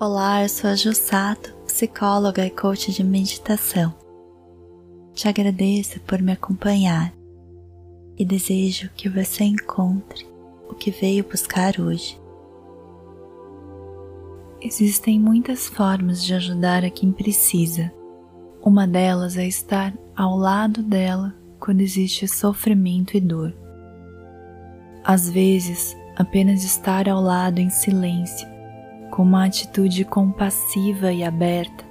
Olá, eu sou a Jussato, psicóloga e coach de meditação. Te agradeço por me acompanhar e desejo que você encontre o que veio buscar hoje. Existem muitas formas de ajudar a quem precisa. Uma delas é estar ao lado dela quando existe sofrimento e dor. Às vezes, apenas estar ao lado em silêncio, com uma atitude compassiva e aberta,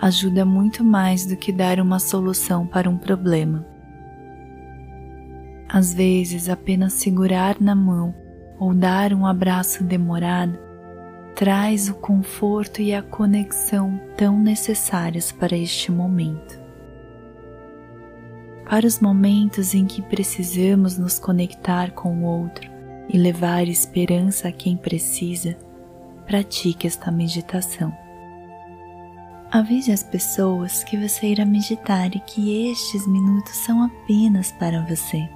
ajuda muito mais do que dar uma solução para um problema. Às vezes, apenas segurar na mão ou dar um abraço demorado traz o conforto e a conexão tão necessários para este momento. Para os momentos em que precisamos nos conectar com o outro e levar esperança a quem precisa, pratique esta meditação. Avise as pessoas que você irá meditar e que estes minutos são apenas para você.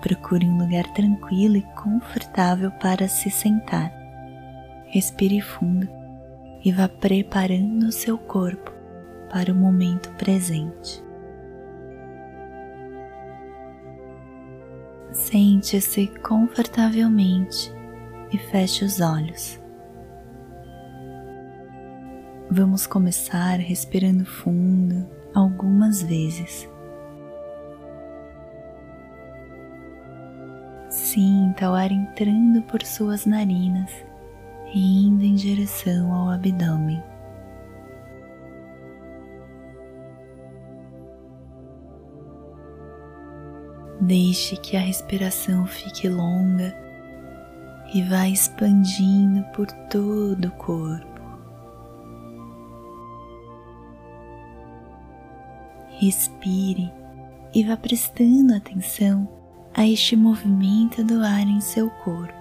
Procure um lugar tranquilo e confortável para se sentar. Respire fundo e vá preparando o seu corpo para o momento presente. Sente-se confortavelmente e feche os olhos. Vamos começar respirando fundo algumas vezes. Sinta o ar entrando por suas narinas e indo em direção ao abdômen. Deixe que a respiração fique longa e vá expandindo por todo o corpo. Respire e vá prestando atenção a este movimento do ar em seu corpo.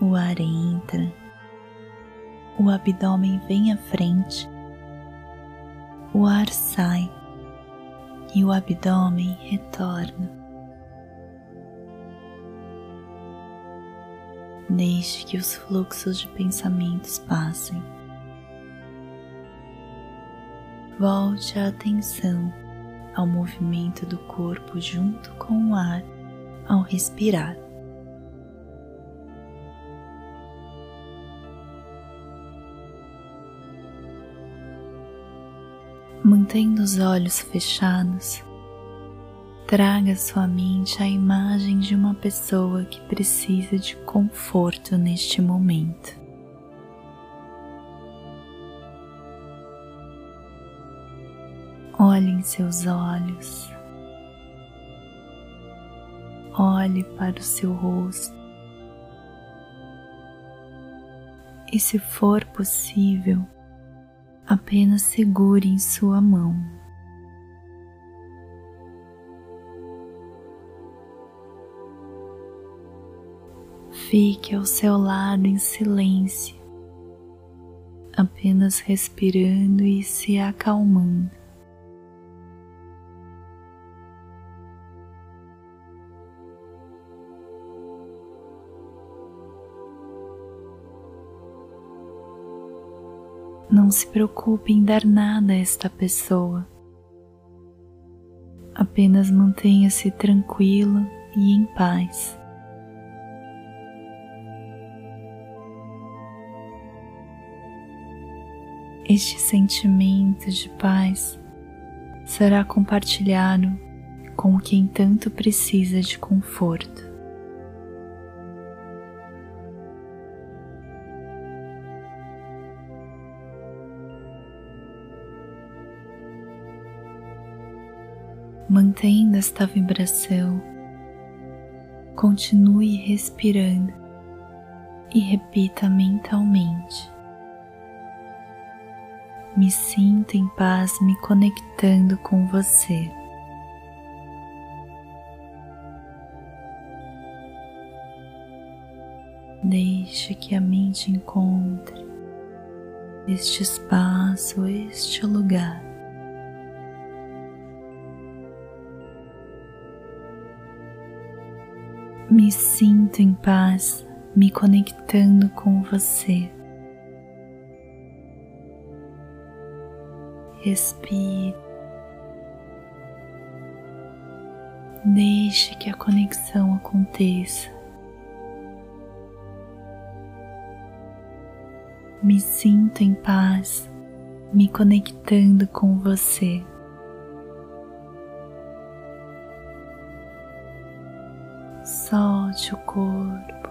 O ar entra, o abdômen vem à frente, o ar sai e o abdômen retorna. Deixe que os fluxos de pensamentos passem. Volte a atenção ao movimento do corpo junto com o ar ao respirar. mantendo os olhos fechados, traga sua mente a imagem de uma pessoa que precisa de conforto neste momento. Olhe em seus olhos, olhe para o seu rosto e, se for possível, apenas segure em sua mão. Fique ao seu lado em silêncio, apenas respirando e se acalmando. Não se preocupe em dar nada a esta pessoa. Apenas mantenha-se tranquilo e em paz. Este sentimento de paz será compartilhado com quem tanto precisa de conforto. Mantendo esta vibração, continue respirando e repita mentalmente. Me sinto em paz me conectando com você. Deixe que a mente encontre este espaço, este lugar Me sinto em paz, me conectando com você. Respire. Deixe que a conexão aconteça. Me sinto em paz, me conectando com você. Solte o corpo.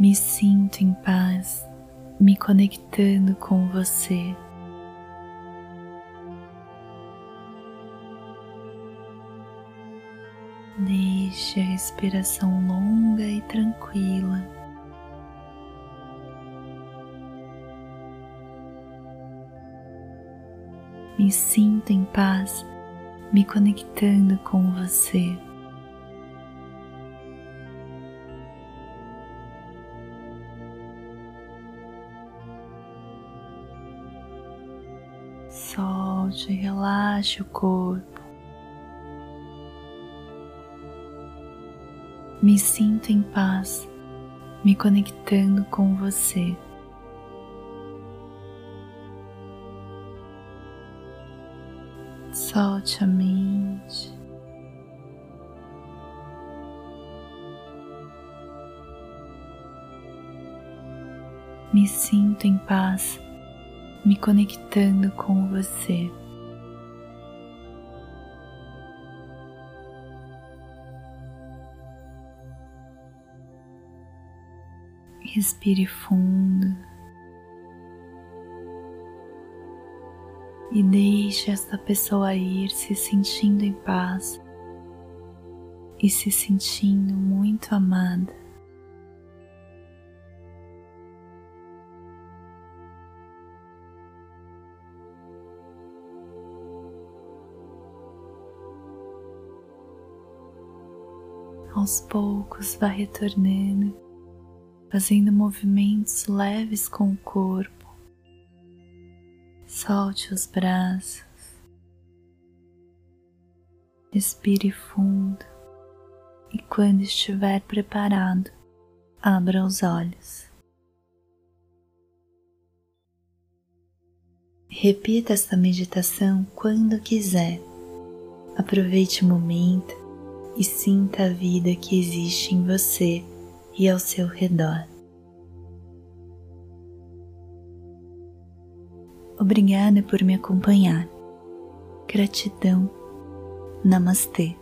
Me sinto em paz, me conectando com você. Deixe a respiração longa e tranquila. Me sinto em paz, me conectando com você. Solte relaxe o corpo. Me sinto em paz, me conectando com você. Solte a mente. Me sinto em paz, me conectando com você. Respire fundo e deixe esta pessoa ir se sentindo em paz e se sentindo muito amada. Aos poucos vá retornando fazendo movimentos leves com o corpo. Solte os braços, respire fundo e, quando estiver preparado, abra os olhos. Repita esta meditação quando quiser. Aproveite o momento e sinta a vida que existe em você e ao seu redor. Obrigada por me acompanhar. Gratidão. Namastê.